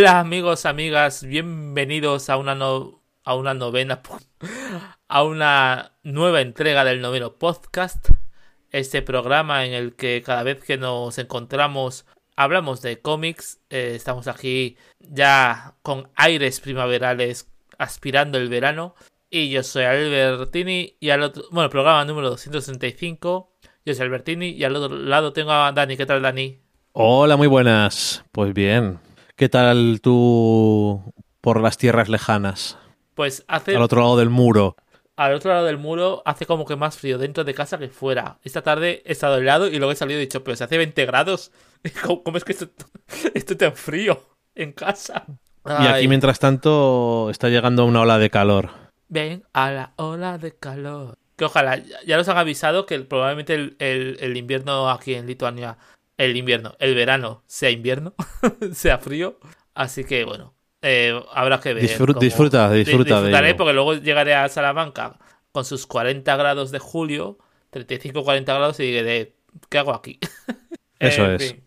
Hola amigos, amigas, bienvenidos a una, no- a una novena, a una nueva entrega del noveno podcast. Este programa en el que cada vez que nos encontramos hablamos de cómics. Eh, estamos aquí ya con aires primaverales aspirando el verano. Y yo soy Albertini y al otro, bueno, programa número 265. Yo soy Albertini y al otro lado tengo a Dani. ¿Qué tal, Dani? Hola, muy buenas. Pues bien. ¿Qué tal tú por las tierras lejanas? Pues hace Al otro lado del muro. al otro lado del muro hace como que más frío dentro de casa que fuera. Esta tarde he estado helado y luego he salido y he dicho, pero se hace 20 grados. ¿Cómo, cómo es que esto, esto tan frío en casa? Y aquí, mientras tanto, está llegando una ola de calor. Ven a la ola de calor. Que ojalá, ya ya nos han avisado que probablemente el, el- el invierno aquí en Lituania, el invierno, el verano sea invierno, sea frío. Así que bueno, eh, habrá que ver. Disfru- cómo- disfruta, Di- disfruta de disfrutaré porque luego llegaré a Salamanca con sus 40 grados de julio, 35-40 grados y diré, ¿qué hago aquí? Eso En es. fin.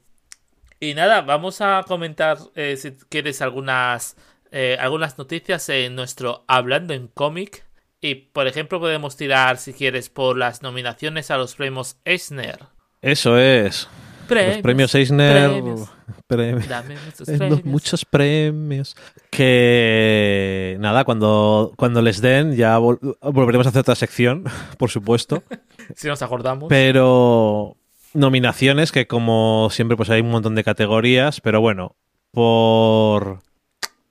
Y nada, vamos a comentar, eh, si quieres, algunas, eh, algunas noticias en nuestro Hablando en cómic. Y, por ejemplo, podemos tirar, si quieres, por las nominaciones a los premios Eisner. Eso es. Premios, Los premios Eisner. premios. Premios. Dame muchos Eh, premios. Muchos premios. Que nada, cuando, cuando les den ya vol- volveremos a hacer otra sección, por supuesto. Si nos acordamos. Pero nominaciones que como siempre pues hay un montón de categorías, pero bueno, por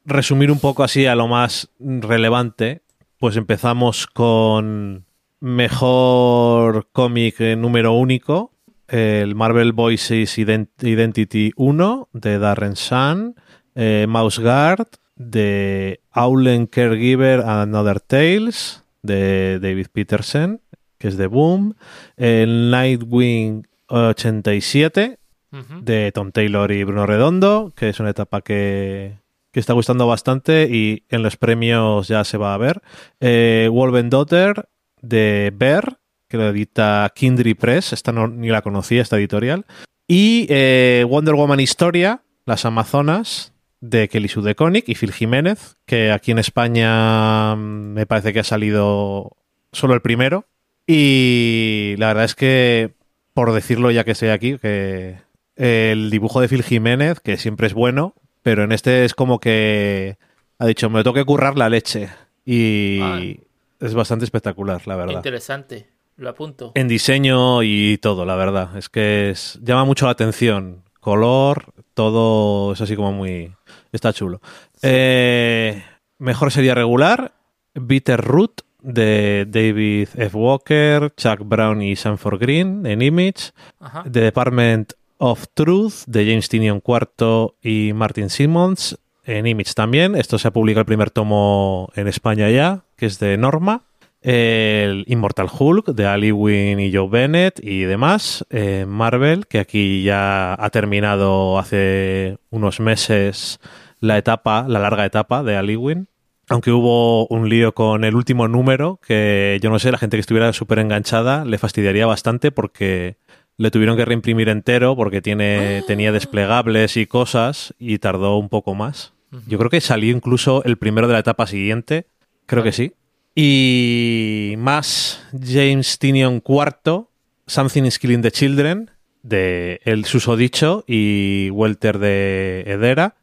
resumir un poco así a lo más relevante, pues empezamos con mejor cómic eh, número único, el Marvel Voices Ident- Identity 1 de Darren Shan, eh, Mouse Guard de Aulen Caregiver and Other Tales de David Peterson, que es de Boom, el Nightwing 87 Ujú. de Tom Taylor y Bruno Redondo, que es una etapa que, que está gustando bastante y en los premios ya se va a ver. Eh, Wolven Daughter de Bear, que lo edita Kindry Press, esta no, ni la conocía, esta editorial. Y eh, Wonder Woman Historia, Las Amazonas, de Kelly Sue DeConnick y Phil Jiménez, que aquí en España mm, me parece que ha salido solo el primero. Y la verdad es que, por decirlo ya que estoy aquí, que el dibujo de Phil Jiménez, que siempre es bueno, pero en este es como que ha dicho, me lo tengo que currar la leche. Y es bastante espectacular, la verdad. Interesante. Lo apunto. En diseño y todo, la verdad. Es que es, llama mucho la atención. Color, todo es así como muy... Está chulo. Eh, mejor sería regular. Bitter Root de David F. Walker, Chuck Brown y Sanford Green en Image. Ajá. The Department of Truth de James Tinion IV y Martin Simmons en Image también. Esto se ha publicado el primer tomo en España ya, que es de Norma. El Immortal Hulk de Ali Wynn y Joe Bennett y demás. Eh, Marvel, que aquí ya ha terminado hace unos meses la etapa, la larga etapa de Ali Wynn. Aunque hubo un lío con el último número, que yo no sé, la gente que estuviera súper enganchada le fastidiaría bastante porque le tuvieron que reimprimir entero porque tiene, tenía desplegables y cosas y tardó un poco más. Yo creo que salió incluso el primero de la etapa siguiente, creo que sí. Y más James Tinion IV, Something is Killing the Children, de El Susodicho y Welter de Edera,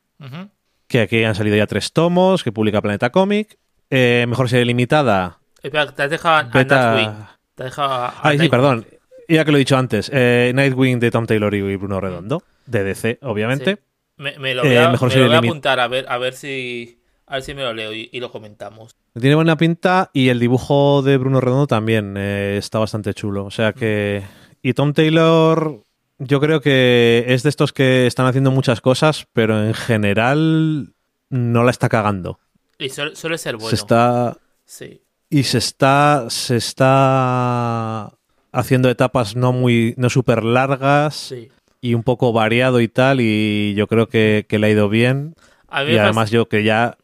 que aquí han salido ya tres tomos, que publica Planeta Comic. Eh, mejor serie limitada, Espera, te has dejado a, a Beta- Nightwing. Te has dejado a, a Ay, sí, Nightwing. perdón. Ya que lo he dicho antes. eh, Nightwing de Tom Taylor y Bruno Redondo. De DC, obviamente. Sí. Me, me lo Eh, voy a, mejor me lo voy a apuntar a ver, a ver si a ver si me lo leo y, y lo comentamos. Tiene buena pinta y el dibujo de Bruno Redondo también eh, está bastante chulo. O sea que... Y Tom Taylor, yo creo que es de estos que están haciendo muchas cosas, pero en general no la está cagando. Y suele, ser bueno. Se está... Sí. Y se está... Se está haciendo etapas no muy... no súper largas Sí. y un poco variado y tal y yo creo que, que le ha ido bien. A mí Y además yo que ya...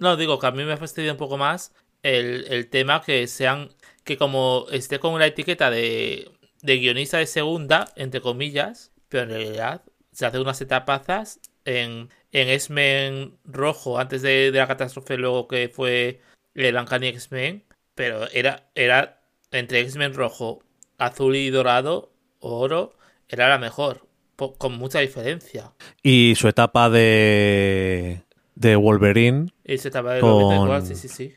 No, digo que a mí me fastidia un poco más el, el tema que sean. que como esté con la etiqueta de, de guionista de segunda, entre comillas, pero en realidad se hace unas etapazas en, en X-Men rojo, antes de, la catástrofe, luego que fue el Uncanny X-Men, pero era, era entre X-Men rojo, azul y dorado, oro, era la mejor, con mucha diferencia. Y su etapa de, de Wolverine Y se estaba de Con- 94, sí, sí, sí.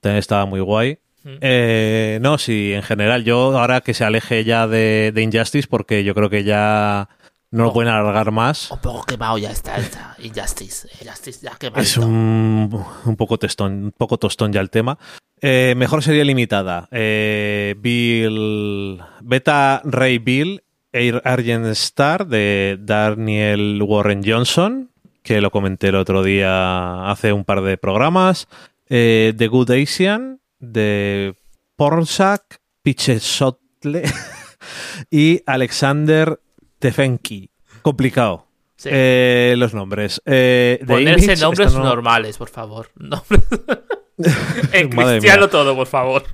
también estaba muy guay. Mm. Eh, no, sí, en general, yo ahora que se aleje ya de, de Injustice, porque yo creo que ya no lo Oh. pueden alargar más. Un poco quemado ya está Injustice. Injustice ya quemado. Es un, un poco tostón, un poco tostón ya el tema. Eh, mejor serie limitada. Eh, Bill. Beta Ray Bill, Air Argent Star de Daniel Warren Johnson, que lo comenté el otro día hace un par de programas. Eh, The Good Asian de Pornsak Pichesotle y Alexander Tefenki. Complicado. Sí. Eh, los nombres. Eh, Ponerse Image, nombres no- normales, por favor. Nombres- en cristiano todo, por favor.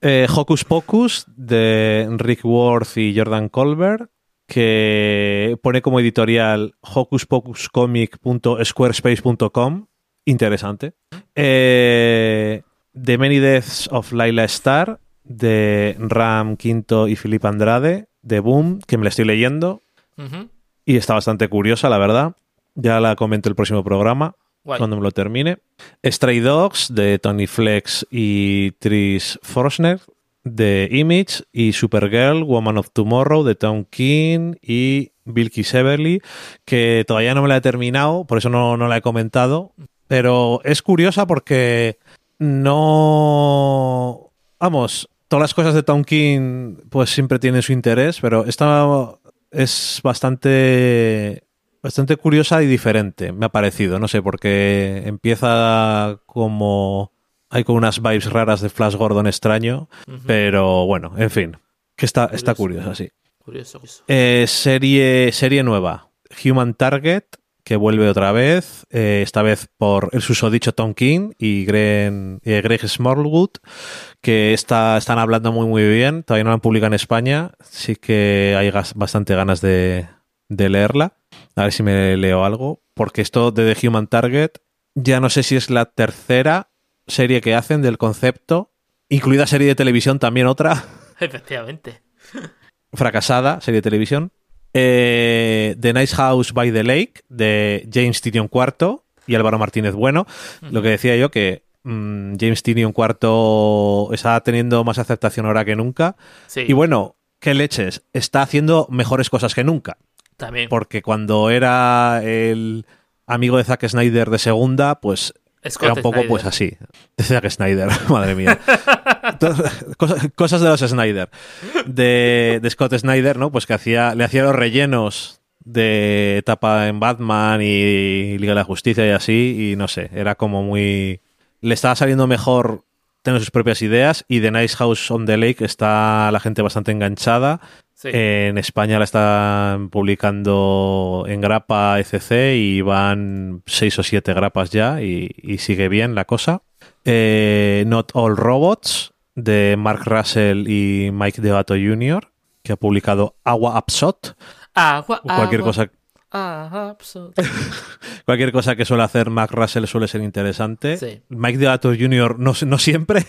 Eh, Hocus Pocus de Rick Worth y Jordan Colbert, que pone como editorial hocuspocuscomic.squarespace.com. Interesante. Eh, The Many Deaths of Laila Star de Ram Quinto y Philip Andrade de Boom, que me la estoy leyendo y está bastante curiosa, la verdad. Ya la comento el próximo programa. Guay. cuando me lo termine. Stray Dogs de Tony Flex y Tris Forsner de Image y Supergirl, Woman of Tomorrow de Tom King y Bilky Severly, que todavía no me la he terminado, por eso no, no la he comentado, pero es curiosa porque no... Vamos, todas las cosas de Tom King pues siempre tienen su interés, pero esta es bastante bastante curiosa y diferente, me ha parecido, no sé, porque empieza como hay con unas vibes raras de Flash Gordon extraño, pero bueno, en fin, que está, está Curioso. curiosa, sí. Curioso. curioso. Eh, serie, serie nueva, Human Target, que vuelve otra vez, eh, esta vez por el susodicho Tom King y Greg, eh, Greg Smallwood, que está, están hablando muy muy bien, todavía no la han publicado en España, sí que hay gas- bastante ganas de, de leerla, a ver si me leo algo, porque esto de The Human Target, ya no sé si es la tercera serie que hacen del concepto, incluida serie de televisión también otra, Efectivamente. fracasada, serie de televisión. Eh, the Nice House by the Lake, de James Tynion IV y Álvaro Martínez Bueno. Lo que decía yo, que mm, James Tynion IV está teniendo más aceptación ahora que nunca. Sí. Y bueno, qué leches, está haciendo mejores cosas que nunca. También. Porque cuando era el amigo de Zack Snyder de segunda, pues Scott era un poco Snyder. pues así. De Zack Snyder, madre mía. Cosas, cosas de los Snyder. De, de Scott Snyder, ¿no? Pues que hacía, le hacía los rellenos de etapa en Batman y Liga de la Justicia y así, y no sé, era como muy... Le estaba saliendo mejor tener sus propias ideas y The Nice House on the Lake está la gente bastante enganchada. Sí. En España la están publicando en grapa ECC y van seis o siete grapas ya y, y sigue bien la cosa. Eh, Not All Robots de Mark Russell y Mike Devato Jr. que ha publicado Agua Upshot. Agua, Cualquier agua, cosa, cualquier cosa que suele hacer Mark Russell suele ser interesante. Sí. Mike Devato Jr. no, no siempre,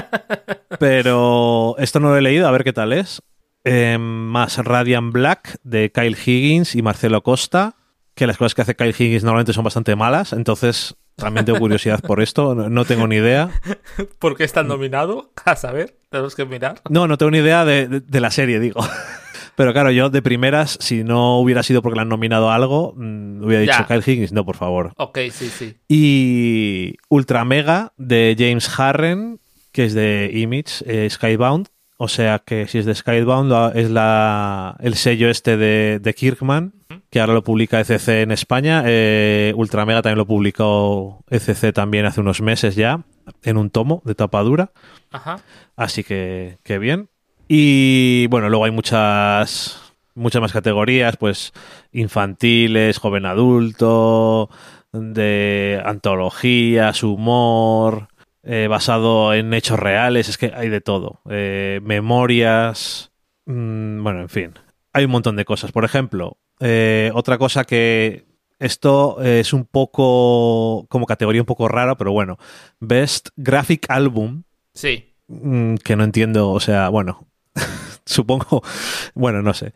pero esto no lo he leído, a ver qué tal es. Eh, más Radiant Black de Kyle Higgins y Marcelo Costa, que las cosas que hace Kyle Higgins normalmente son bastante malas, entonces también tengo curiosidad por esto, no, tengo ni idea. ¿Por qué está nominado? A saber, tenemos que mirar. No, no tengo ni idea de, de- de la serie, digo. Pero claro, yo de primeras, si no hubiera sido porque le han nominado a algo, mm, hubiera dicho. Kyle Higgins, no, por favor. Ok, sí, sí. Y Ultra Mega de James Harren, que es de Image, eh, Skybound. O sea que si es de Skybound, la- es la, el sello este de, de Kirkman, que ahora lo publica ECC en España. Eh, Ultra Mega también lo publicó ECC también hace unos meses ya, en un tomo de tapadura. Ajá. Así que, que bien. Y bueno, luego hay muchas, muchas más categorías, pues infantiles, joven adulto, de antologías, humor, eh, basado en hechos reales, es que hay de todo. Eh, memorias, mm, bueno, en fin, hay un montón de cosas. Por ejemplo, Eh, otra cosa que esto es un poco como categoría un poco rara, pero bueno. Best Graphic Album. Sí. Mm, que no entiendo, o sea, bueno, supongo, bueno, no sé.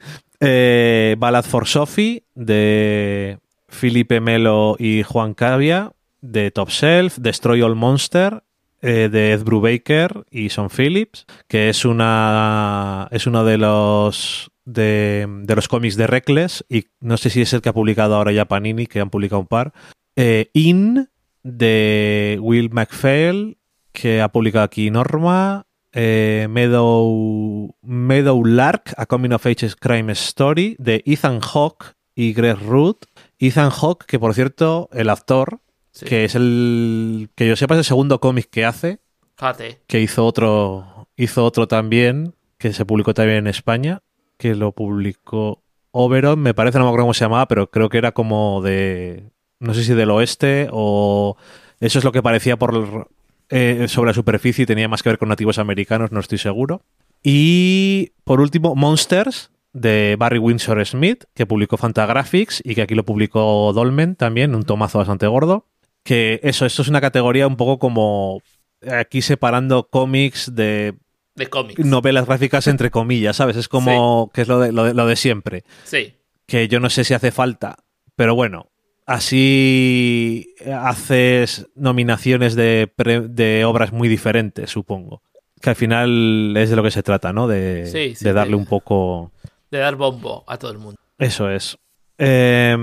Ballad for Sophie de Felipe Melo y Juan Cavia, de Top Shelf, Destroy All Monster, eh, de Ed Brubaker y Son Phillips, que es una es uno de los de, de, los cómics de Reckless y no sé si es el que ha publicado ahora ya Panini, que han publicado un par. Eh, In de Will MacPhail, que ha publicado aquí Norma. Eh, Meadow, Meadow Lark, A Coming of Ages Crime Story, de Ethan Hawke y Greg Root. Ethan Hawke, que por cierto, el actor, sí. que es el. que yo sepa es el segundo cómic que hace. Fate. Que hizo otro. Hizo otro también, que se publicó también en España, que lo publicó Oberon, me parece, no me acuerdo cómo se llamaba, pero creo que era como de. No sé si del oeste o. Eso es lo que parecía por eh, sobre la superficie y tenía más que ver con nativos americanos, no estoy seguro. Y por último, Monsters, de Barry Windsor Smith, que publicó Fantagraphics y que aquí lo publicó Dolmen también, un tomazo bastante gordo. Que eso, esto es una categoría un poco como aquí separando cómics de, de cómics. novelas gráficas entre comillas, ¿sabes? Es como sí. que es lo de, lo de, lo de siempre. Sí. Que yo no sé si hace falta, pero bueno, así haces nominaciones de, de, obras muy diferentes, supongo. Que al final es de lo que se trata, ¿no? De, sí, sí, de darle un poco. De dar bombo a todo el mundo. Eso es. Eh,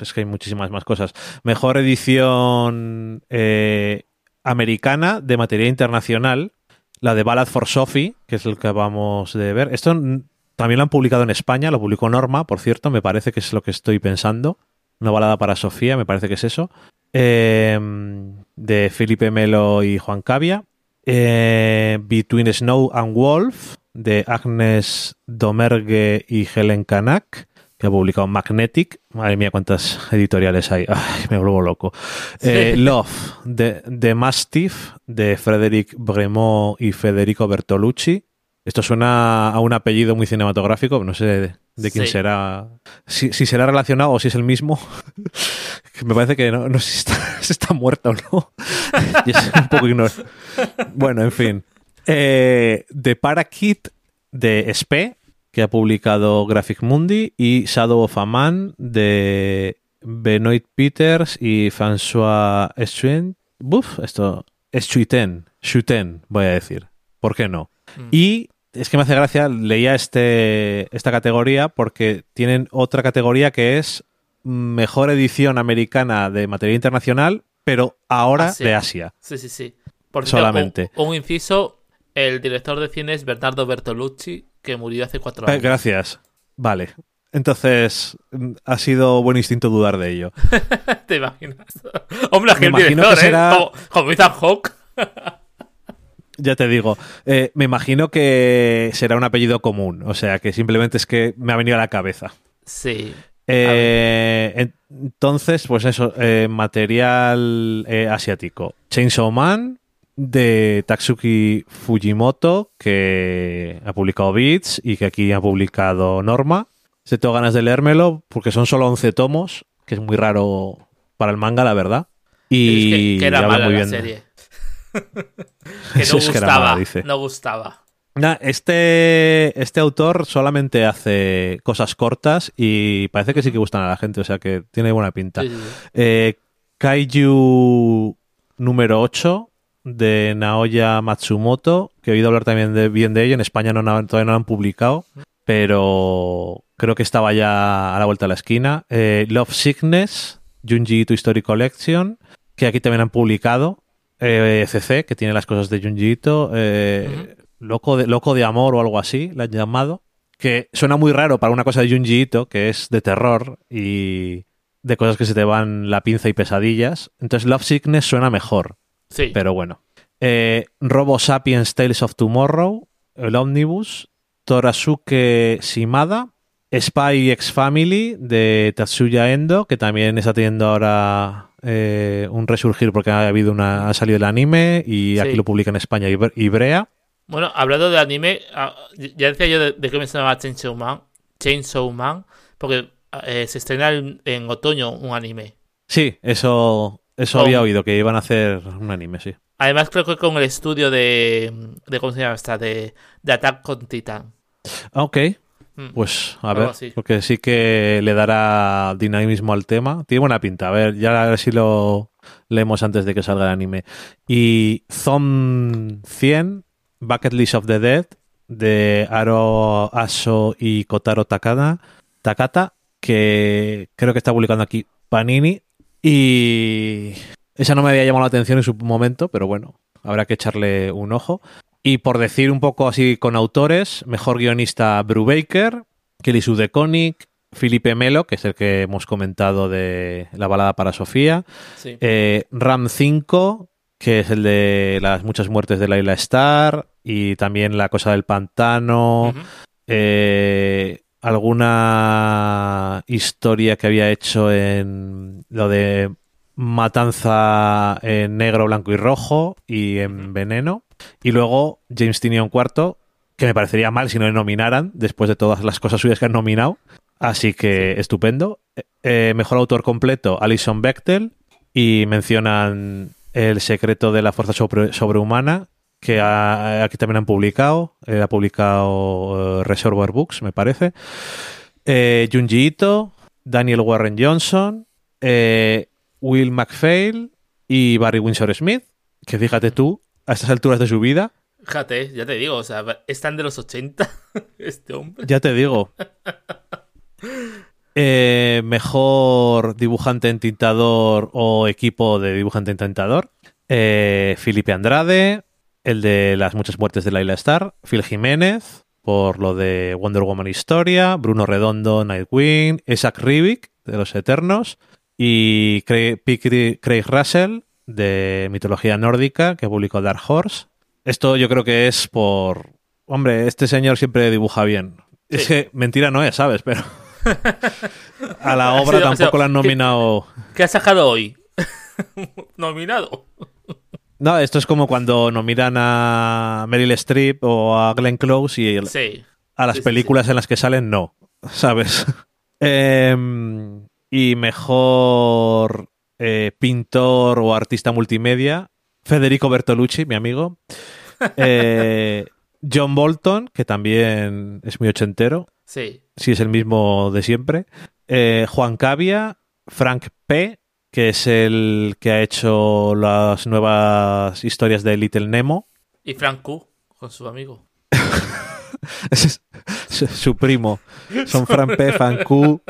es que hay muchísimas más cosas. Mejor edición eh, americana de materia internacional. La de Ballad for Sophie, que es el que acabamos de ver. Esto también lo han publicado en España, lo publicó Norma, por cierto, me parece que es lo que estoy pensando. Una balada para Sofía, me parece que es eso. Eh, de Felipe Melo y Juan Cavia. Eh, Between Snow and Wolf, de Agnes Domergue y Helen Kanak, que ha publicado Magnetic. Madre mía, cuántas editoriales hay. Ay, me vuelvo loco. Sí. Eh, Love, de, de Mastiff, de Frederic Bremont y Federico Bertolucci. Esto suena a un apellido muy cinematográfico, no sé de, de quién sí. será. Si, si, será relacionado o si es el mismo. Me parece que no, no sé si está, si está muerto o no. y es un poco ignorante. Bueno, en fin. Eh, The Parakit de Spe, que ha publicado Graphic Mundi, y Shadow of a Man de Benoit Peters y François Estuin. Buf, esto. Estuiten. Chuten, voy a decir. ¿Por qué no? Mm. Y es que me hace gracia, leía este, esta categoría porque tienen otra categoría que es mejor edición americana de material internacional, pero ahora de Asia. Sí, sí, sí. Por Solamente. Un, un, inciso, el director de cine es Bernardo Bertolucci, que murió hace cuatro años. Eh, gracias. Vale. Entonces, ha sido buen instinto dudar de ello. ¿Te imaginas? Hombre, que el director, que será... ¿eh? Como, como Ethan Hawke. Ya te digo, eh, me imagino que será un apellido común, o sea que simplemente es que me ha venido a la cabeza. Sí. Eh, entonces, pues eso, eh, material eh, asiático. Chainsaw Man de Tatsuki Fujimoto, que ha publicado Beats y que aquí ha publicado Norma. Se tengo ganas de leérmelo porque son solo 11 tomos, que es muy raro para el manga, la verdad. Y es que, era mala muy bien. la serie. que no gustaba, mala, dice. no gustaba. Nah, este, este autor solamente hace cosas cortas y parece que sí que gustan a la gente, o sea que tiene buena pinta. Sí, sí, sí. Eh, Kaiju número 8 de Naoya Matsumoto, que he oído hablar también de, bien de ello, en España no, todavía no lo han publicado, pero creo que estaba ya a la vuelta de la esquina. Eh, Love Sickness, Junji Ito Story Collection, que aquí también han publicado, eh, CC, que tiene las cosas de Junji Ito, eh, uh -huh. Loco, de, Loco de Amor o algo así, la han llamado, que suena muy raro para una cosa de Junji Ito, que es de terror y de cosas que se te van la pinza y pesadillas. Entonces Love Sickness suena mejor. Sí. Pero bueno. Eh, Robo Sapiens Tales of Tomorrow, el Omnibus, Torasuke Shimada, Spy X Family de Tatsuya Endo, que también está teniendo ahora eh, un resurgir porque ha habido una ha salido el anime y sí. aquí lo publica en España Ibrea. Bueno, hablando de anime, ah, ya decía yo de, de que me sonaba Chainsaw Man, Chainsaw Man, porque eh, se estrena en, en otoño un anime. Sí, eso, eso Con- había oído, que iban a hacer un anime, sí. Además, creo que con el estudio de. de ¿Cómo se llama esta? De, de Attack con Titan. Ah, ok, Mm. pues a ver, así. porque sí que le dará dinamismo al tema. Tiene buena pinta, a ver, ya a ver si lo leemos antes de que salga el anime. Y Zom 100, Bucket List of the Dead, de Aro Aso y Kotaro Takada, Takata, que creo que está publicando aquí Panini. Y esa no me había llamado la atención en su momento, pero bueno, habrá que echarle un ojo. Y por decir un poco así con autores, mejor guionista Brubaker, Kelly Sue DeConnick, Felipe Melo, que es el que hemos comentado de La balada para Sofía, Sí. eh, Ram 5, que es el de las muchas muertes de Laila Star, y también La cosa del pantano, eh, alguna historia que había hecho en lo de Matanza en negro, blanco y rojo y en veneno. Y luego James Tinion IV, que me parecería mal si no le nominaran, después de todas las cosas suyas que han nominado. Así que estupendo. Eh, mejor autor completo, Alison Bechtel. Y mencionan El secreto de la fuerza sobre- sobrehumana, que ha- aquí también han publicado. Eh, ha publicado eh, Reservoir Books, me parece. Eh, Junji Ito, Daniel Warren Johnson, Will MacPhail y Barry Windsor Smith, que fíjate tú, a estas alturas de su vida, Fíjate, ya te digo, o sea, están de los 80 este hombre. ya te digo. Mejor dibujante entintador o equipo de dibujante entintador. Eh, Felipe Andrade, el de las muchas muertes de Laila Star. Phil Jiménez, por lo de Wonder Woman Historia. Bruno Redondo, Nightwing. Isaac Rivik, de Los Eternos. Y Craig, Russell, de mitología nórdica, que publicó Dark Horse. Esto yo creo que es por... Hombre, este señor siempre dibuja bien. Es que mentira no es, ¿sabes? Pero a la obra sido- tampoco la han nominado. ¿Qué has sacado hoy? Nominado. No, esto es como cuando nominan a Meryl Streep o a Glenn Close y el- Sí. a las sí, sí, películas en las que salen no, ¿sabes? Em, y mejor eh, pintor o artista multimedia, Federico Bertolucci, mi amigo. Eh, John Bolton, que también es muy ochentero, Sí. si es el mismo de siempre. Eh, Juan Cavia, Frank P., que es el que ha hecho las nuevas historias de Little Nemo. Y Frank Q con su amigo. Es su, su primo. Son Frank P., Frank Q.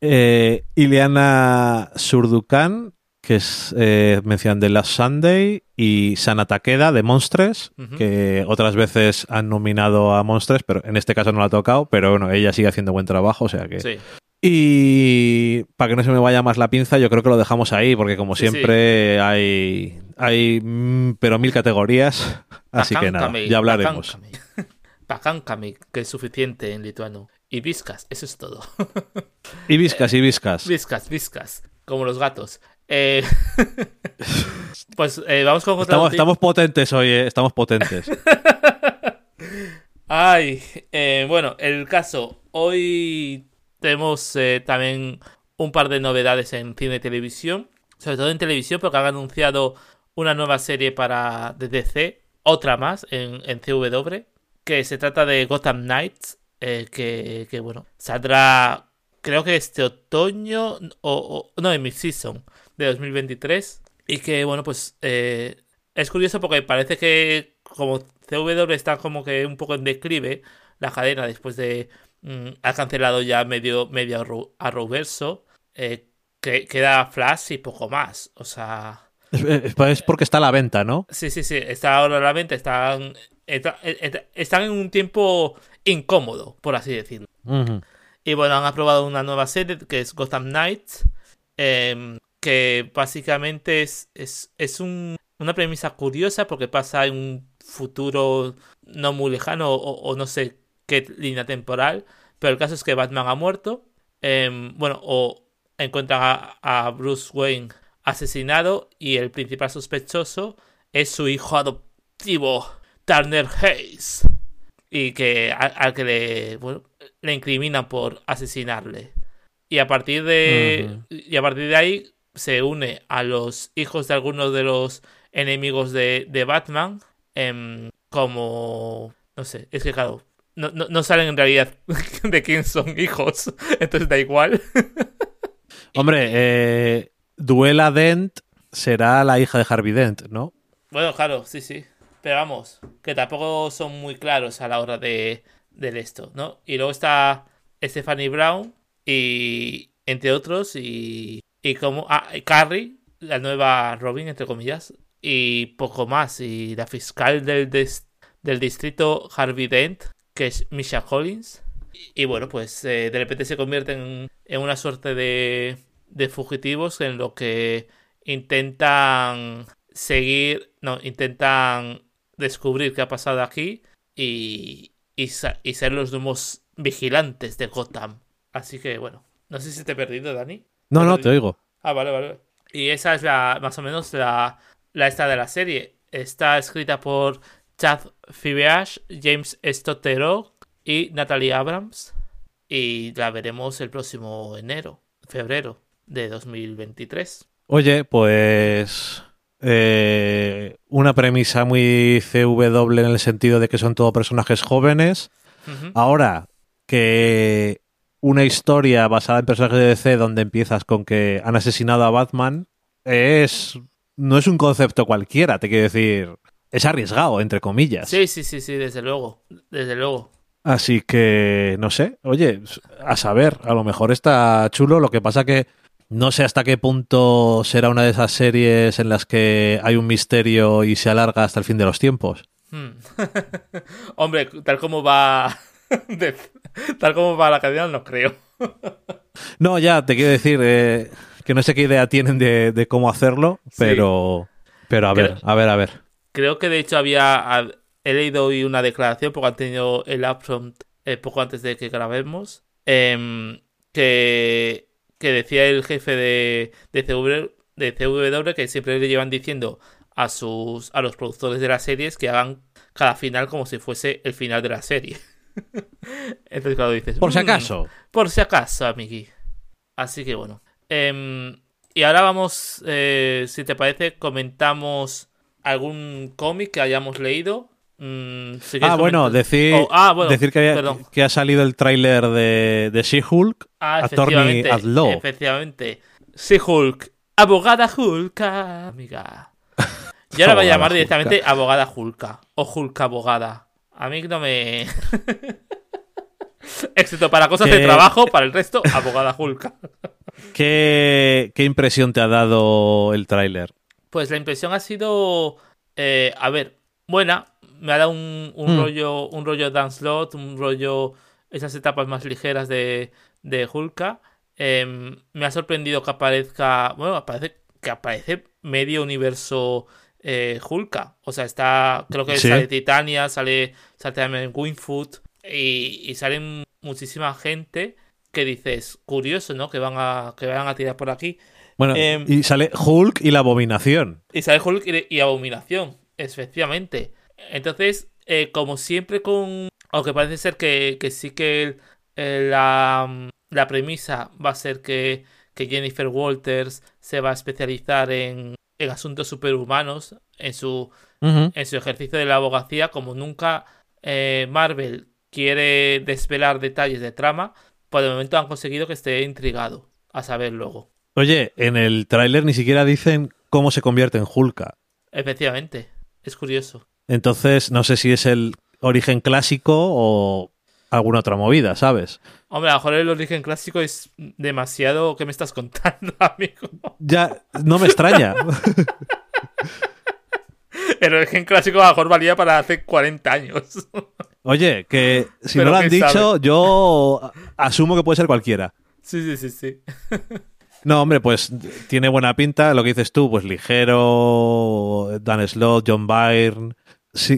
Eh, Ileana Surdukan, que es eh, mencionan de Last Sunday, y Sana Takeda de Monstres, que otras veces han nominado a Monstres, pero en este caso no la ha tocado, pero bueno, ella sigue haciendo buen trabajo, o sea que... Sí. Y para que no se me vaya más la pinza, yo creo que lo dejamos ahí, porque como Sí, siempre hay, hay mm, pero mil categorías, así que nada, ya hablaremos. Pakankami, que es suficiente en lituano. Y viscas, eso es todo. Y viscas, y viscas. viscas, viscas, como los gatos. Eh, pues eh, vamos con otra Estamos, estamos potentes hoy, eh, estamos potentes. Ay, eh, bueno, el caso. Hoy tenemos eh, también un par de novedades en cine y televisión. Sobre todo en televisión, porque han anunciado una nueva serie para DC, otra más en, CW, que se trata de Gotham Knights, eh, que, que, bueno, saldrá creo que este otoño o, o- no, en mid-season de 2023 y que bueno, pues eh, es curioso porque parece que como CW está como que un poco en declive la cadena después de mm, ha cancelado ya medio medio Arrow- Arrowverso eh, que queda Flash y poco más, o sea, Es, porque está a la venta, ¿no? Sí, sí, sí. Está ahora a la venta. Están, está- está- están en un tiempo incómodo, por así decirlo. Y bueno, han aprobado una nueva serie que es Gotham Knights. em, que básicamente es, es, es un- una premisa curiosa porque pasa en un futuro no muy lejano o, o no sé qué línea temporal. Pero el caso es que Batman ha muerto. em, bueno, o encuentran a, a Bruce Wayne asesinado y el principal sospechoso es su hijo adoptivo, Turner Hayes. Y que al, al que le. Bueno, le incriminan por asesinarle. Y a partir de. Y a partir de ahí se une a los hijos de algunos de los enemigos de, de Batman. Em, como. No sé, es que claro. No, no, no salen en realidad de quién son hijos. Entonces da igual. Hombre, eh, Duela Dent será la hija de Harvey Dent, ¿no? Bueno, claro, sí, sí. Pero vamos, que tampoco son muy claros a la hora de, del esto, ¿no? Y luego está Stephanie Brown y entre otros y, y como ah, Carrie, la nueva Robin, entre comillas, y poco más. Y la fiscal del, del distrito Harvey Dent, que es Misha Collins. Y, bueno, pues eh, de repente se convierten en, una suerte de, de fugitivos en lo que intentan seguir, no, intentan descubrir qué ha pasado aquí y, y, y, ser los nuevos vigilantes de Gotham. Así que bueno, no sé si te he perdido, Dani. No, no, te oigo. Ah, vale, vale. Y esa es la, más o menos la, la esta de la serie. Está escrita por Chad Fibeash, James Stottero y Natalie Abrams. Y la veremos el próximo enero, febrero de 2023. Oye, pues eh, una premisa muy CW en el sentido de que son todos personajes jóvenes. Uh -huh. Ahora que una historia basada en personajes de DC donde empiezas con que han asesinado a Batman es no es un concepto cualquiera, te quiero decir, es arriesgado entre comillas. Sí, sí, sí, sí, desde luego, desde luego. Así que no sé, oye, a saber, a lo mejor está chulo, lo que pasa que no sé hasta qué punto será una de esas series en las que hay un misterio y se alarga hasta el fin de los tiempos. Hmm. Hombre, tal como va. tal como va la cadena, no creo. no, ya, te quiero decir eh, que no sé qué idea tienen de, de cómo hacerlo, pero. Sí. Pero a ver, a ver, a ver. Creo que de hecho había. He leído hoy una declaración porque han tenido el upfront eh, poco antes de que grabemos. Eh, que que decía el jefe de, de, CW, de CW que siempre le llevan diciendo a sus a los productores de las series que hagan cada final como si fuese el final de la serie. Entonces cuando dices... Por si acaso. Mmm, por si acaso, amigui. Así que bueno. Eh, y ahora vamos, eh, si te parece, comentamos algún cómic que hayamos leído. Mm, si ah, bueno, decir, oh, ah, bueno, decir que, haya, que, ha salido el tráiler de, de She-Hulk, ah, at Law. Efectivamente. She-Hulk, abogada Hulka, amiga. Y ahora va a llamar directamente Hulka. abogada Hulka o Hulk abogada. A mí no me... Excepto para cosas ¿Qué... de trabajo, para el resto, abogada Hulka. ¿Qué, ¿Qué impresión te ha dado el tráiler? Pues la impresión ha sido... Eh, a ver, buena, me ha dado un, un mm. rollo un rollo dance slot, un rollo esas etapas más ligeras de, de Hulka. Eh, me ha sorprendido que aparezca, bueno, aparece que aparece medio universo eh, Hulka. O sea, está, creo que Sí. sale Titania, sale, sale también Winfoot y, y salen muchísima gente que dices, curioso, ¿no? Que van a, que van a tirar por aquí. Bueno, Em, y sale Hulk y la abominación. Y sale Hulk y, y Abominación, efectivamente. Entonces, eh, como siempre con... Aunque parece ser que, que sí que el- eh, la, la premisa va a ser que, que Jennifer Walters se va a especializar en, en asuntos superhumanos, en su, en su ejercicio de la abogacía, como nunca eh, Marvel quiere desvelar detalles de trama, por el momento han conseguido que esté intrigado, a saber luego. Oye, en el tráiler ni siquiera dicen cómo se convierte en Hulka. Efectivamente, es curioso. Entonces, no sé si es el origen clásico o alguna otra movida, ¿sabes? Hombre, a lo mejor el origen clásico es demasiado... ¿Qué me estás contando, amigo? Ya, no me extraña. El origen clásico a lo mejor valía para hace 40 años. Oye, que si Pero no lo han dicho, yo asumo que puede ser cualquiera. Sí, sí, sí, sí. No, hombre, pues tiene buena pinta. Lo que dices tú, pues ligero, Dan Slott, John Byrne,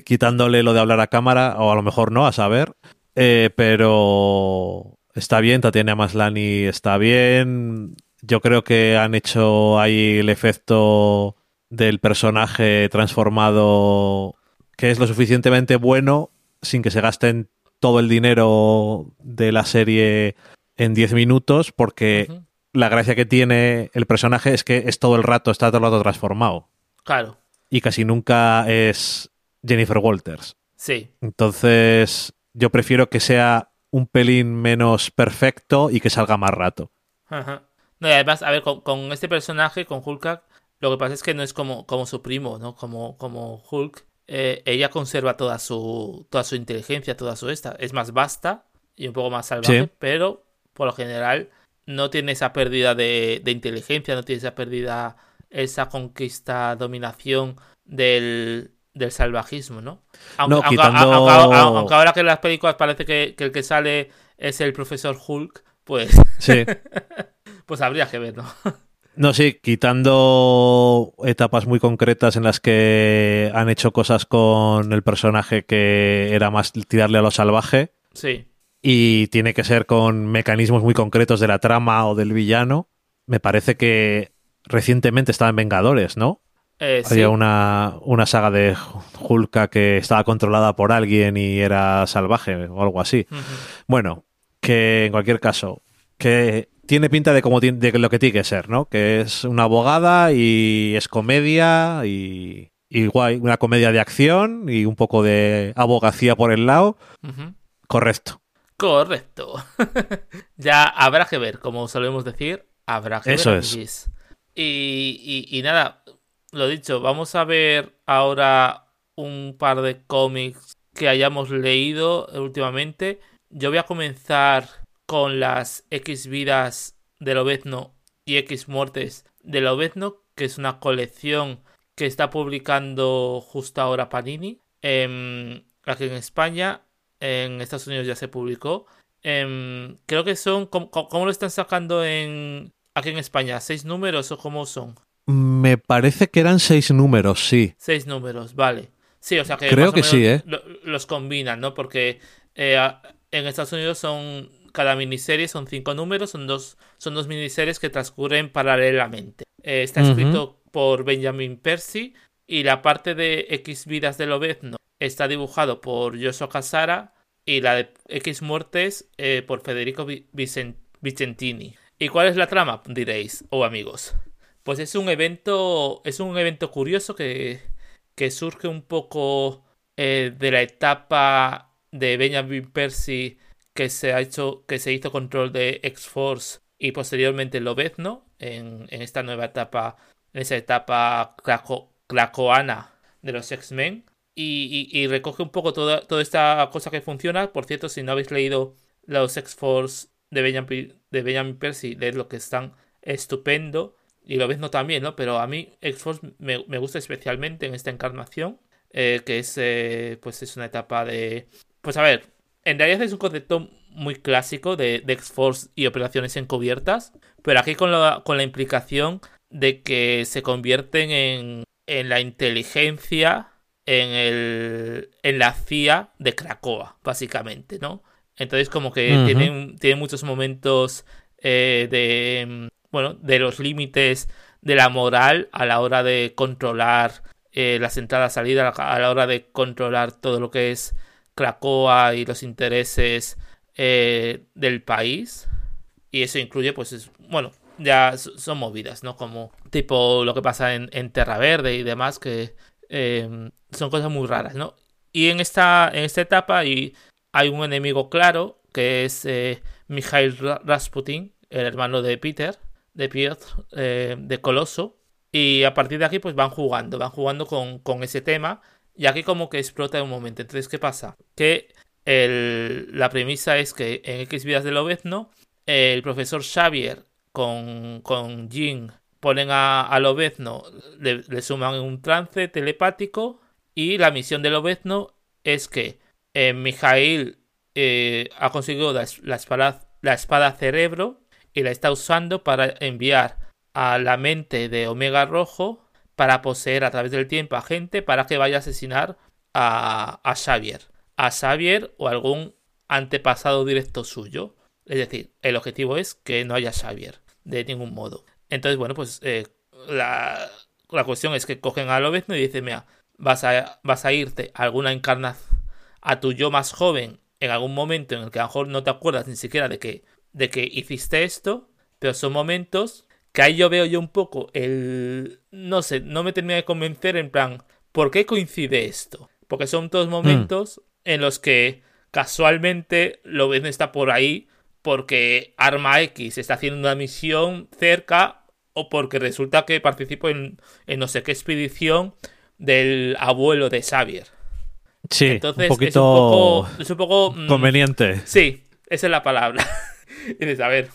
quitándole lo de hablar a cámara, o a lo mejor no, a saber. Eh, pero está bien, Tatiana Maslani está bien. Yo creo que han hecho ahí el efecto del personaje transformado que es lo suficientemente bueno sin que se gasten todo el dinero de la serie en 10 minutos porque. La gracia que tiene el personaje es que es todo el rato, está todo el rato transformado. Claro, Y casi nunca es Jennifer Walters. sí. Entonces, yo prefiero que sea un pelín menos perfecto y que salga más rato. Ajá. No, y además, a ver, con, con este personaje, con Hulk, lo que pasa es que no es como, como su primo, ¿no? Como, como Hulk, eh, ella conserva toda su, toda su inteligencia, toda su esta. Es más vasta y un poco más salvaje, Sí. pero por lo general no tiene esa pérdida de, de inteligencia, no tiene esa pérdida, esa conquista, dominación del, del salvajismo, ¿no? Aunque, No, aunque- quitando- aunque- aunque ahora que en las películas parece que, que el que sale es el profesor Hulk, pues Sí. pues habría que ver, ¿no? No, sí, quitando etapas muy concretas en las que han hecho cosas con el personaje que era más tirarle a lo salvaje Sí. Y tiene que ser con mecanismos muy concretos de la trama o del villano. Me parece que recientemente estaba en Vengadores, ¿no? Eh, sí. Había una, una saga de Hulka que estaba controlada por alguien y era salvaje o algo así. Bueno, que en cualquier caso, que tiene pinta de como de lo que tiene que ser, ¿no? Que es una abogada y es comedia y, y guay, una comedia de acción y un poco de abogacía por el lado. Correcto. Correcto. ya habrá que ver, como solemos decir, habrá que Eso ver. es. amiguis. Y, y, y nada, lo dicho, vamos a ver ahora un par de cómics que hayamos leído últimamente. Yo voy a comenzar con las X vidas del Obezno y X muertes del Obezno, que es una colección que está publicando justo ahora Panini. Em, aquí en España, en Estados Unidos ya se publicó. Em, creo que son. ¿cómo, cómo lo están sacando en aquí en España? ¿Seis números o cómo son? Me parece que eran seis números, sí. Seis números, vale. Sí, o sea que. Creo que sí, ¿eh? lo- los combinan, ¿no? Porque eh, en Estados Unidos son. Cada miniserie son cinco números, son dos, son dos miniseries que transcurren paralelamente. Eh, está escrito por Benjamin Percy y la parte de X vidas del Obezno está dibujado por Yoso Casara y la de X muertes eh, por Federico Vi- Vicen- Vicentini. ¿Y cuál es la trama? Diréis, o amigos. Pues es un evento, es un evento curioso que, que surge un poco eh, de la etapa de Benjamin Percy que se ha hecho, que se hizo control de X-Force y posteriormente Lobezno en, en esta nueva etapa, en esa etapa cracoana de los X-Men. Y, recoge un poco toda, toda esta cosa que funciona. Por cierto, si no habéis leído los X-Force de Benjamin, de Benjamin Percy, leed lo que están estupendo. Y lo ves no también, ¿no? Pero a mí X-Force me, me gusta especialmente en esta encarnación. eh, que es, eh, pues es una etapa de... Pues a ver, en realidad es un concepto muy clásico de, de X-Force y operaciones encubiertas. Pero aquí con la, con la implicación de que se convierten en, en la inteligencia, en, el, en la CIA de Krakoa, básicamente, ¿no? Entonces como que Ujú. tienen, tienen muchos momentos eh, de, mm, bueno, de los límites de la moral a la hora de controlar eh, las entradas salidas, a la hora de controlar todo lo que es Krakoa y los intereses eh, del país. Y eso incluye, pues, es- bueno, ya son movidas, ¿no? Como tipo lo que pasa en, en Terra Verde y demás, que eh, son cosas muy raras, ¿no? Y en esta, en esta etapa hay, hay un enemigo claro, que es eh, Mikhail Ra- Rasputin, el hermano de Peter, de Piotr, eh, de Coloso. Y a partir de aquí, pues van jugando, van jugando con, con ese tema. Y aquí como que explota en un momento. Entonces, ¿qué pasa? Que el- la premisa es que en X vidas del Obezno, el profesor Xavier con, con Jean ponen a, al Obezno, le, le suman un trance telepático y la misión del Obezno es que eh, Mijail eh, ha conseguido la, es- la espada, cerebro y la está usando para enviar a la mente de Omega Rojo para poseer a través del tiempo a gente para que vaya a asesinar a, Xavier. A Xavier o algún antepasado directo suyo. Es decir, el objetivo es que no haya Xavier, de ningún modo. Entonces, bueno, pues eh, la, la cuestión es que cogen a Lobezno y dicen, mira, vas a, vas a irte a alguna encarnación, a tu yo más joven en algún momento en el que a lo mejor no te acuerdas ni siquiera de que, de que hiciste esto, pero son momentos que ahí yo veo yo un poco el... No sé, no me termina de convencer en plan, ¿por qué coincide esto? Porque son todos momentos en los que casualmente lo ven está por ahí porque Arma X está haciendo una misión cerca o porque resulta que participó en, en no sé qué expedición del abuelo de Xavier. Sí, Entonces, un es un poco, es un poco mm, conveniente. Sí, esa es la palabra. y dices, a ver,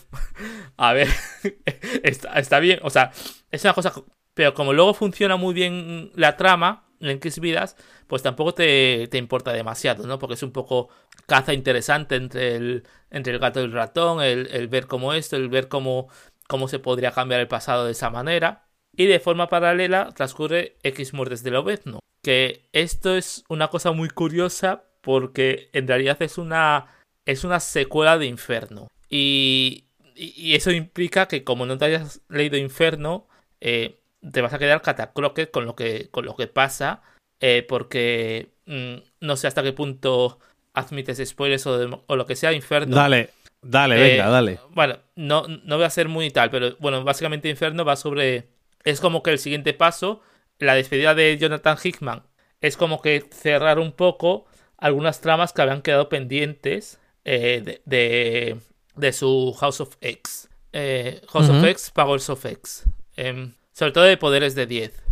a ver, está, está bien, o sea, es una cosa, pero como luego funciona muy bien la trama en X vidas, pues tampoco te, te importa demasiado, ¿no? Porque es un poco caza interesante entre el, entre el gato y el ratón, el, el ver cómo esto, el ver cómo, cómo se podría cambiar el pasado de esa manera. Y de forma paralela transcurre X muertes del Obezno. Que esto es una cosa muy curiosa porque en realidad es una, es una secuela de Inferno. Y, y- eso implica que como no te hayas leído Inferno, eh, te vas a quedar catacroque con lo que, con lo que pasa. eh, porque mm, no sé hasta qué punto admites spoilers o, de- o lo que sea. Inferno Dale, dale, eh, venga, dale. bueno, no, no voy a ser muy tal, pero bueno, básicamente Inferno va sobre. Es como que el siguiente paso, la despedida de Jonathan Hickman, es como que cerrar un poco algunas tramas que habían quedado pendientes eh, de, de, de su House of X. Eh, House of. X, Powers of X. Em, sobre todo de poderes de 10.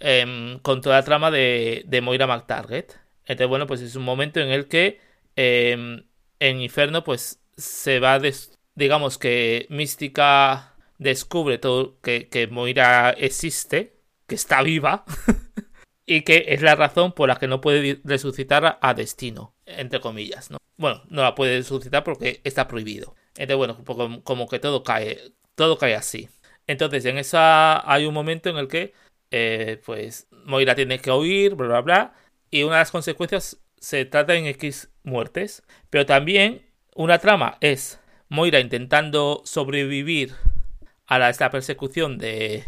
em, con toda la trama de, de Moira McTarget. Entonces, bueno, pues es un momento en el que em, en Inferno, pues se va, digamos que Mística descubre todo que, Moira existe, que está viva, y que es la razón por la que no puede resucitar a, Destino, entre comillas, ¿no? Bueno, no la puede resucitar porque está prohibido. Entonces, bueno, como, como que todo cae, todo cae así. Entonces, en esa hay un momento en el que, eh, pues, Moira tiene que huir, bla, bla, bla, y una de las consecuencias se trata en X muertes, pero también una trama es Moira intentando sobrevivir a la, esta persecución de,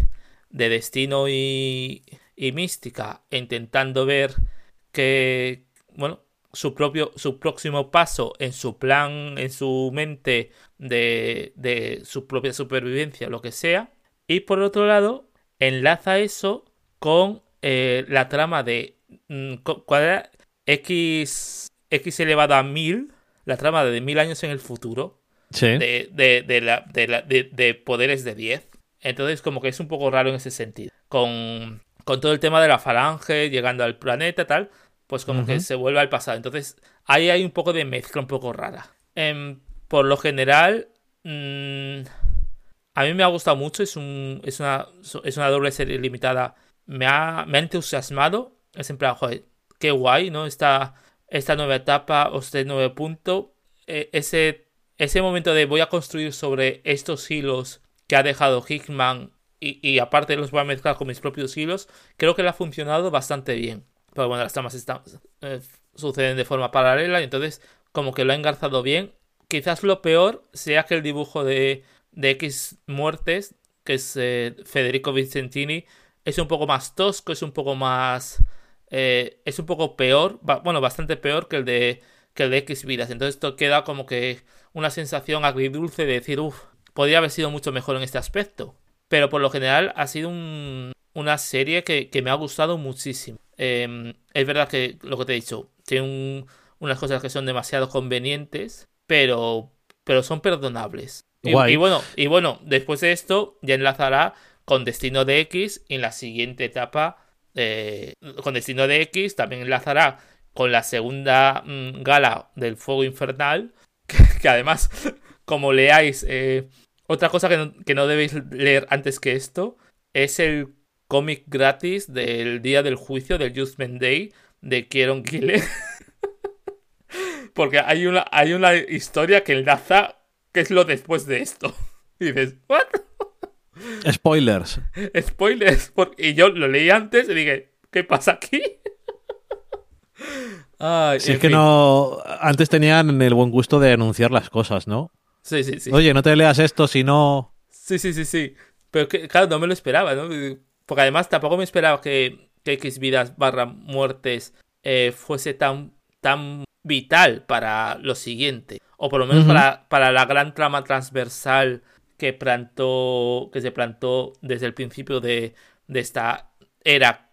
de Destino y, Mística, intentando ver que, bueno, su propio, su próximo paso en su plan, en su mente de, su propia supervivencia, lo que sea. Y por otro lado, enlaza eso con eh, la trama de mm, cu- ¿cuál era? X, X elevado a 1000, la trama de mil años en el futuro, Sí. de, de, de, la- de la- de- de poderes de 10. Entonces, como que es un poco raro en ese sentido. Con, con todo el tema de la falange, llegando al planeta, tal, pues como que se vuelve al pasado. Entonces, ahí hay un poco de mezcla un poco rara. Em, por lo general, mm, a mí me ha gustado mucho. Es, un, es, una, es una doble serie limitada. Me ha, me ha entusiasmado. Es en plan, joder, qué guay, ¿no? Esta, esta nueva etapa, o este nuevo punto. eh, ese, ese momento de voy a construir sobre estos hilos que ha dejado Hickman y, aparte los voy a mezclar con mis propios hilos, creo que le ha funcionado bastante bien. Pero bueno, las tramas están, eh, suceden de forma paralela y entonces como que lo ha engarzado bien. Quizás lo peor sea que el dibujo de, de X muertes, que es eh, Federico Vicentini, es un poco más tosco, es un poco más... eh, es un poco peor, bueno, bastante peor que el de que el de X vidas. Entonces esto queda como que una sensación agridulce de decir, uff, podría haber sido mucho mejor en este aspecto. Pero por lo general ha sido un- una serie que, que me ha gustado muchísimo. Eh, es verdad que lo que te he dicho, tiene un- unas cosas que son demasiado convenientes, pero, pero son perdonables. Y bueno, y bueno, después de esto ya enlazará con Destino de X y en la siguiente etapa eh, con Destino de X también enlazará con la segunda mm, gala del Fuego Infernal, que, que además, como leáis, eh, otra cosa que no, que no debéis leer antes que esto es el cómic gratis del día del juicio del Judgment Day de Kieron Gillen. Porque hay una, hay una historia que enlaza qué es lo después de esto. Y dices, ¿what? Spoilers. Spoilers. por- Y yo lo leí antes y dije, ¿qué pasa aquí? Ay, Si es que fin. no. Antes tenían el buen gusto de anunciar las cosas, ¿no? Sí, sí, sí. Oye, no te leas esto si no. Sí, sí, sí, sí. Pero que, claro, no me lo esperaba, ¿no? Porque además tampoco me esperaba que, que X vidas barra muertes eh, fuese tan, tan vital para lo siguiente. O por lo menos para, para, la gran trama transversal que plantó. que se plantó desde el principio de, de esta era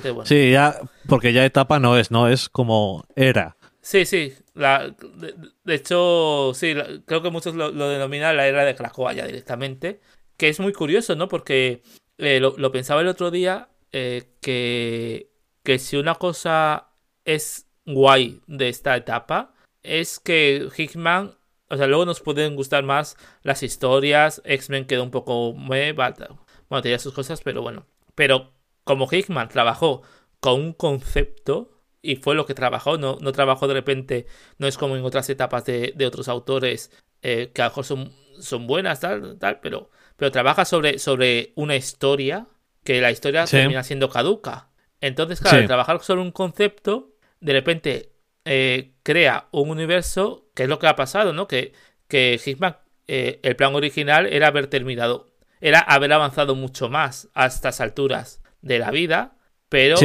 Krakoa. Sí, ya, porque ya etapa no es, ¿no? Es como era. Sí, sí. de, hecho, sí, creo que muchos lo, denominan la era de Krakoa ya directamente. Que es muy curioso, ¿no? Porque eh, lo, pensaba el otro día eh, que, que si una cosa es guay de esta etapa es que Hickman, o sea, luego nos pueden gustar más las historias, X-Men quedó un poco... bueno, tenía sus cosas, pero bueno. Pero como Hickman trabajó con un concepto y fue lo que trabajó, no, no trabajó de repente, no es como en otras etapas de, otros autores eh, que a lo mejor son, son buenas, tal, tal, pero, pero trabaja sobre, sobre una historia que la historia termina siendo caduca. Entonces, claro, trabajar sobre un concepto, de repente eh, crea un universo, que es lo que ha pasado, ¿no? Que, que Hickman, eh, el plan original era haber terminado, era haber avanzado mucho más a estas alturas de la vida, pero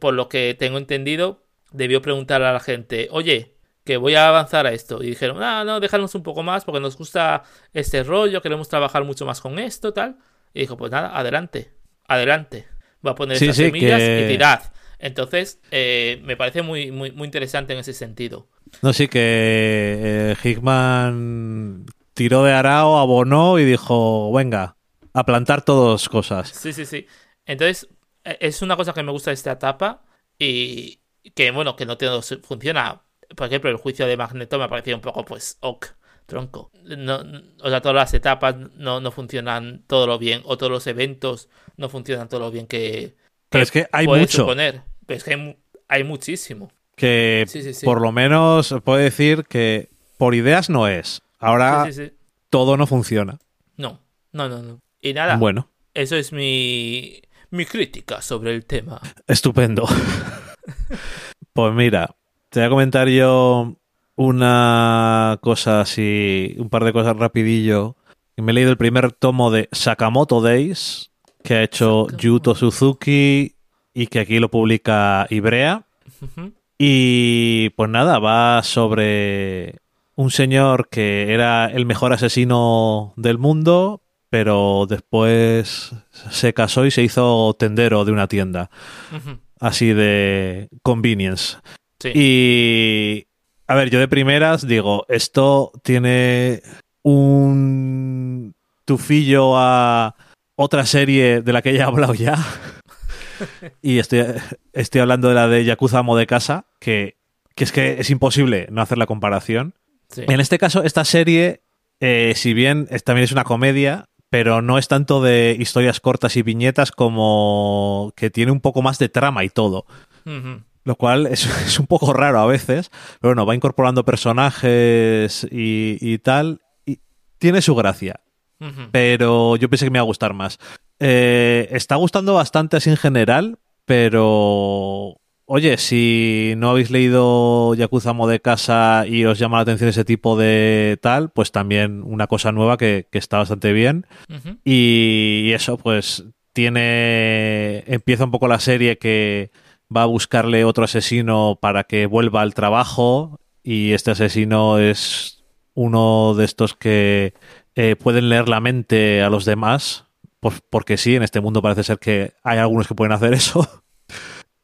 por lo que tengo entendido, debió preguntar a la gente, oye, que voy a avanzar a esto. Y dijeron, ah, no, déjanos un poco más porque nos gusta este rollo, queremos trabajar mucho más con esto, tal. Y dijo, pues nada, adelante, adelante. Voy a poner estas semillas y tirad. Entonces, eh, me parece muy, muy, muy interesante en ese sentido. No, sí, que eh, Hickman tiró de arao, abonó y dijo, venga, a plantar todas cosas. Sí, sí, sí. Entonces, e, es una cosa que me gusta de esta etapa y que, bueno, que no todo funciona. Por ejemplo, el juicio de Magneto me ha parecido un poco, pues, ok, tronco. No, o sea, todas las etapas no, no funcionan todo lo bien, o todos los eventos no funcionan todo lo bien que. Pero es que hay mucho. Pero es que hay, muchísimo. Que por lo menos puedo decir que por ideas no es. Ahora todo no funciona. No, no, no, no. Y nada. Bueno. Eso es mi mi crítica sobre el tema. Estupendo. pues mira, te voy a comentar yo una cosa así, un par de cosas rapidillo. Me he leído el primer tomo de Sakamoto Days, que ha hecho Yuto Suzuki y que aquí lo publica Ibrea. Y pues nada, va sobre un señor que era el mejor asesino del mundo, pero después se casó y se hizo tendero de una tienda. Así de convenience. Y a ver, yo de primeras digo, esto tiene un tufillo a otra serie de la que ya he hablado ya. y estoy, estoy hablando de la de Yakuza Amo de Casa, que, que es que es imposible no hacer la comparación. En este caso, esta serie, eh, si bien también es una comedia, pero no es tanto de historias cortas y viñetas como que tiene un poco más de trama y todo. Lo cual es, un poco raro a veces, pero bueno, va incorporando personajes y, tal, y tiene su gracia. Pero yo pensé que me iba a gustar más. Eh, está gustando bastante así en general, pero Oye, si no habéis leído Yakuza de Casa y os llama la atención ese tipo de tal, pues también una cosa nueva que, está bastante bien. y, eso, pues tiene. Empieza un poco la serie que va a buscarle otro asesino para que vuelva al trabajo. Y este asesino es uno de estos que eh, pueden leer la mente a los demás. porque sí, en este mundo parece ser que hay algunos que pueden hacer eso.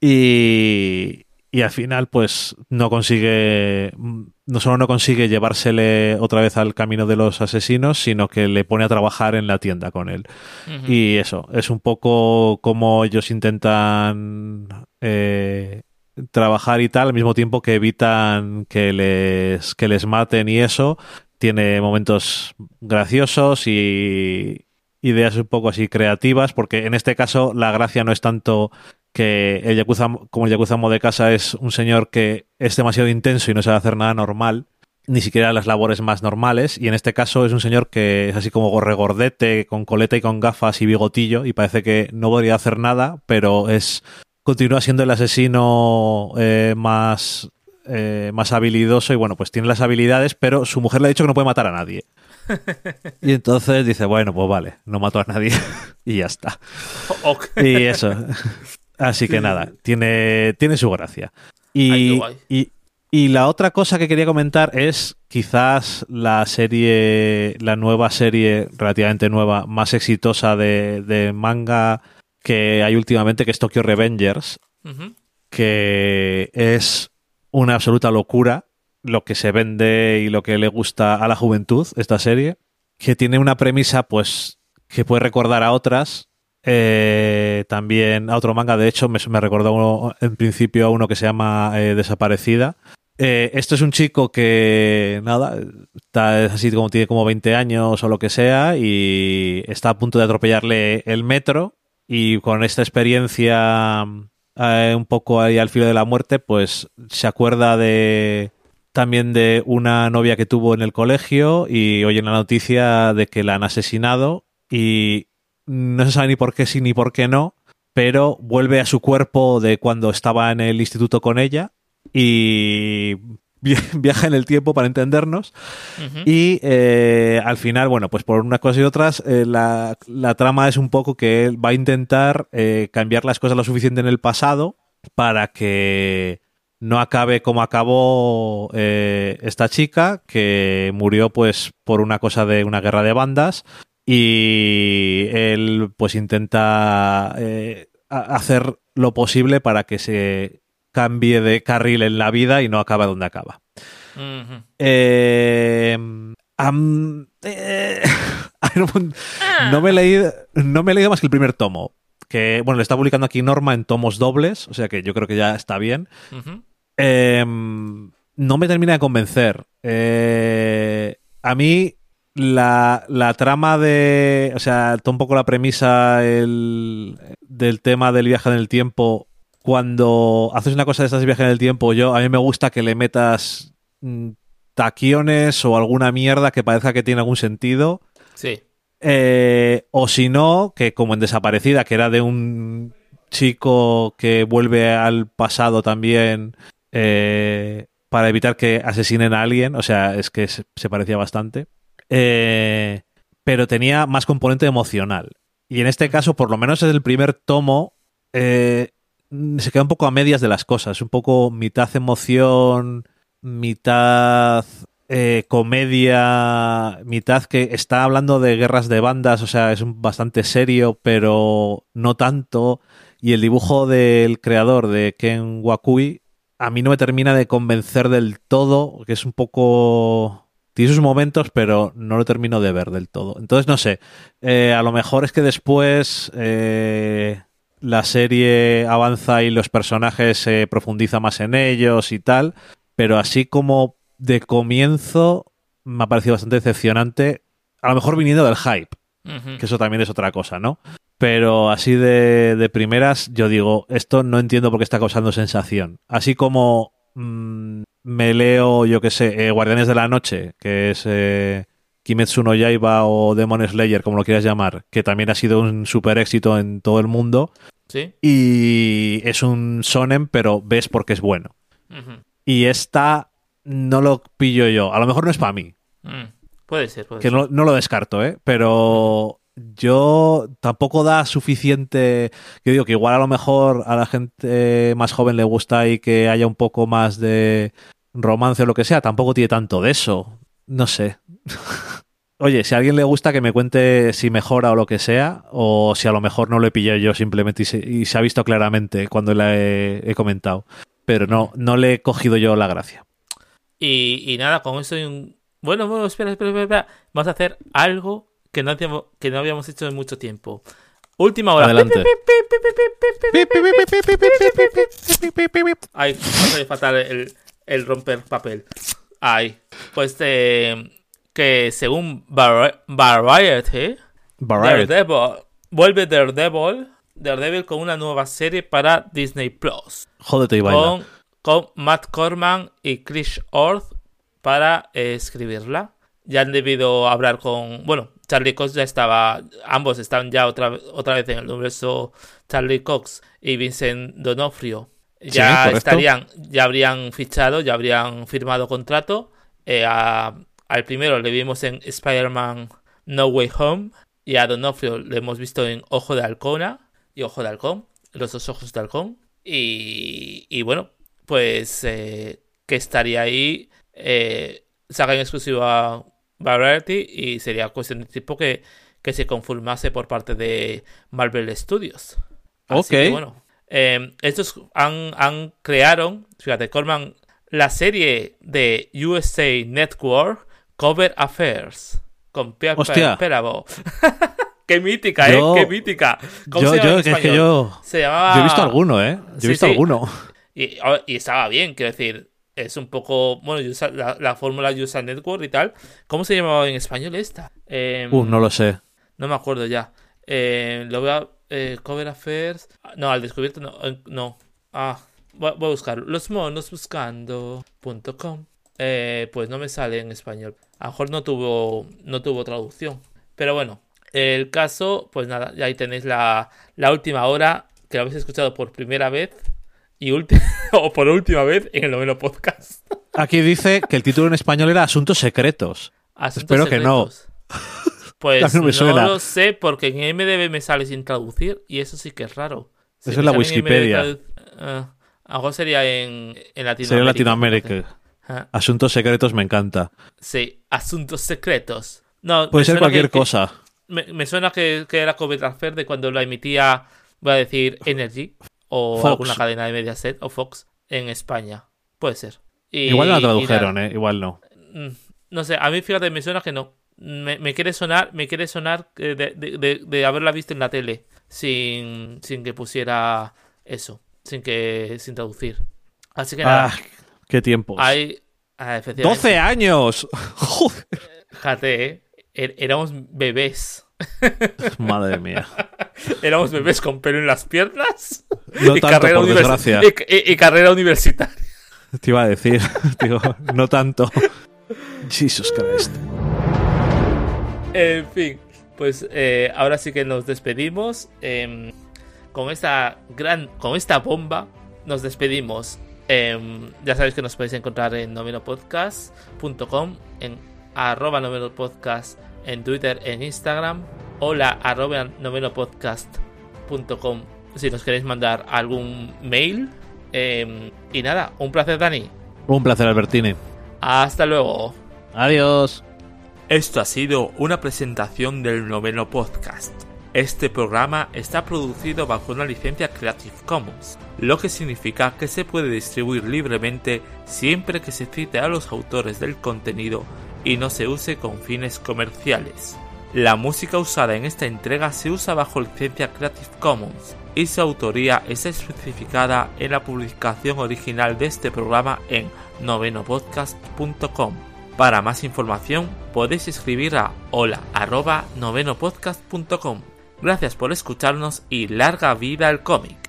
Y, al final, pues no consigue, no solo no consigue llevársele otra vez al camino de los asesinos, sino que le pone a trabajar en la tienda con él. Y eso, es un poco como ellos intentan eh, trabajar y tal, al mismo tiempo que evitan que les, que les maten y eso. Tiene momentos graciosos y ideas un poco así creativas, porque en este caso la gracia no es tanto que el Yakuza, como el Yakuza Mo de Casa es un señor que es demasiado intenso y no sabe hacer nada normal, ni siquiera las labores más normales, y en este caso es un señor que es así como regordete, con coleta y con gafas y bigotillo, y parece que no podría hacer nada, pero es continúa siendo el asesino eh, más, eh, más habilidoso, y bueno, pues tiene las habilidades, pero su mujer le ha dicho que no puede matar a nadie. Y entonces dice, bueno, pues vale, no mato a nadie y ya está. Y eso. Así que nada, tiene, tiene su gracia. Y, y, y la otra cosa que quería comentar es quizás la serie, la nueva serie relativamente nueva, más exitosa de, de manga que hay últimamente, que es Tokyo Revengers, que es una absoluta locura lo que se vende y lo que le gusta a la juventud, esta serie, que tiene una premisa, pues, que puede recordar a otras. Eh, también a otro manga, de hecho, me, me recordó uno- en principio a uno que se llama eh, Desaparecida. Eh, esto es un chico que, nada, está así como tiene como 20 años o lo que sea y está a punto de atropellarle el metro y con esta experiencia un poco ahí al filo de la muerte, pues se acuerda de también de una novia que tuvo en el colegio y oye la noticia de que la han asesinado y no se sabe ni por qué sí ni por qué no, pero vuelve a su cuerpo de cuando estaba en el instituto con ella y vi- viaja en el tiempo para entendernos y eh, al final, bueno, pues por unas cosas y otras, eh, la, la trama es un poco que él va a intentar eh, cambiar las cosas lo suficiente en el pasado para que no acabe como acabó esta chica, que murió pues por una cosa de una guerra de bandas y él pues intenta eh, hacer lo posible para que se cambie de carril en la vida y no acabe donde acaba. Eh, eh, no, no me he leído, no me he leído más que el primer tomo. Que, bueno, le está publicando aquí Norma en tomos dobles, o sea que yo creo que ya está bien. Eh, no me termina de convencer. Eh, a mí, la, la trama de. O sea, un poco la premisa el- del tema del viaje en el tiempo. Cuando haces una cosa de estas de viaje en el tiempo, yo a mí me gusta que le metas mm, taquiones o alguna mierda que parezca que tiene algún sentido. Sí. Eh, o si no, que como en Desaparecida, que era de un chico que vuelve al pasado también eh, para evitar que asesinen a alguien, o sea, es que se, se parecía bastante, Eh, pero tenía más componente emocional. Y en este caso, por lo menos es el primer tomo, eh, se queda un poco a medias de las cosas, un poco mitad emoción, mitad eh, comedia, mitad que está hablando de guerras de bandas, o sea, es bastante serio, pero no tanto. Y el dibujo del creador de Ken Wakui a mí no me termina de convencer del todo, que es un poco... Tiene sus momentos, pero no lo termino de ver del todo. Entonces, no sé, eh, a lo mejor es que después eh, la serie avanza y los personajes se profundiza más en ellos y tal, pero así como de comienzo me ha parecido bastante decepcionante, a lo mejor viniendo del hype, que eso también es otra cosa, ¿no? Pero así de, de primeras, yo digo, esto no entiendo por qué está causando sensación. Así como mm, me leo, yo qué sé, eh, Guardianes de la Noche, que es eh, Kimetsu no Yaiba o Demon Slayer, como lo quieras llamar, que también ha sido un super éxito en todo el mundo, Sí. y es un sonen, pero ves porque es bueno. Y esta no lo pillo yo. A lo mejor no es para mí, Mm. Puede ser, puede que ser. no, no lo descarto, ¿eh? Pero yo tampoco da suficiente. Yo digo que igual a lo mejor a la gente más joven le gusta y que haya un poco más de romance o lo que sea. Tampoco tiene tanto de eso. No sé. Oye, si a alguien le gusta que me cuente si mejora o lo que sea, o si a lo mejor no lo he pillado yo simplemente y se, y se ha visto claramente cuando la he, he comentado. Pero no, no le he cogido yo la gracia. Y, y nada, con eso hay un... Bueno, bueno, espera, espera, espera, espera. Vamos a hacer algo que no, hacíamos- que no habíamos hecho en mucho tiempo. Última hora. Adelante. Ay, me fatal el, el romper papel. Ay, pues eh, que según Vari- Variety, Variety. Daredevil, vuelve Daredevil, Daredevil con una nueva serie para Disney Plus. Jódete y. Con, con Matt Corman y Chris Orth para eh, escribirla. Ya han debido hablar con. Bueno, Charlie Cox ya estaba. Ambos están ya otra, otra vez en el universo Charlie Cox y Vincent Donofrio. Ya estarían, ya habrían fichado, ya habrían firmado contrato. Eh, a- al primero le vimos en Spider-Man No Way Home. Y a Donofrio le hemos visto en Ojo de Halcona y Ojo de Halcón, los dos ojos de halcón. Y, y bueno, pues eh, que estaría ahí, eh, saca en exclusiva Variety y sería cuestión de tiempo que, que se conformase por parte de Marvel Studios. Así Ok. que, bueno, eh, estos han, han crearon, fíjate, Corman, la serie de USA Network Cover Affairs con. Perabo. Qué mítica, Yo- ¿eh? Qué mítica. ¿Cómo Yo, se llama yo, en es que yo, Se llamaba... yo he visto alguno, ¿eh? Yo he Sí, visto sí. alguno. Y, estaba bien, quiero decir, es un poco, bueno, USA- la, la fórmula USA Network y tal. ¿Cómo se llamaba en español esta? Eh, Uh, no lo sé. no me acuerdo ya. Eh, lo voy a... eh, cover Affairs... No, al descubierto no. eh, no. Ah, voy, voy a buscarlo. Los monos buscando.com. Eh, pues no me sale en español. A lo mejor no tuvo, no tuvo traducción. Pero bueno, el caso, pues nada, ya ahí tenéis la, la última hora que lo habéis escuchado por primera vez y o por última vez en el noveno podcast. Aquí dice que el título en español era Asuntos Secretos. Asuntos Espero que no. Pues no me no suena. lo sé porque en MDB me sale sin traducir y eso sí que es raro. Si Eso es la Wikipedia. Ah, a lo mejor sería en, en Latinoamérica. Sería Latinoamérica. Ah, Asuntos Secretos me encanta. sí, asuntos secretos. No, Puede ser cualquier que- que- cosa. Me, me suena que, que era Cover Transfer de cuando la emitía, voy a decir, Energy o Fox. alguna cadena de Mediaset o Fox en España. Puede ser. Y- Igual no la tradujeron, ¿eh? Igual no. Mm, No sé, a mí fíjate, me suena que no. Me, me quiere sonar, me quiere sonar eh, de, de- de- de haberla visto en la tele sin, sin que pusiera eso, sin que sin traducir. Así que nada, Ah, qué tiempos. hay ah, efectivamente, 12 años. Joder. fíjate, eh, er- éramos bebés. Madre mía. Éramos bebés con pelo en las piernas No y, tanto, carrera por univers- desgracia. y- y- y carrera universitaria. Te iba a decir, digo, no tanto. Jesus Christ. En fin, pues eh, ahora sí que nos despedimos. em, con esta gran. Con esta bomba. Nos despedimos. Em, ya sabéis que nos podéis encontrar en novenopodcast.com. En arroba novenopodcast. En Twitter, en Instagram. Hola arroba novenopodcast.com. Si nos queréis mandar algún mail. Em, y nada, un placer, Dani. Un placer, Albertini. Hasta luego. Adiós. Esto ha sido una presentación del noveno podcast. Este programa está producido bajo una licencia Creative Commons, lo que significa que se puede distribuir libremente siempre que se cite a los autores del contenido y no se use con fines comerciales. La música usada en esta entrega se usa bajo licencia Creative Commons y su autoría está especificada en la publicación original de este programa en novenopodcast.com. Para más información podéis escribir a hola arroba novenopodcast.com. Gracias por escucharnos y larga vida al cómic.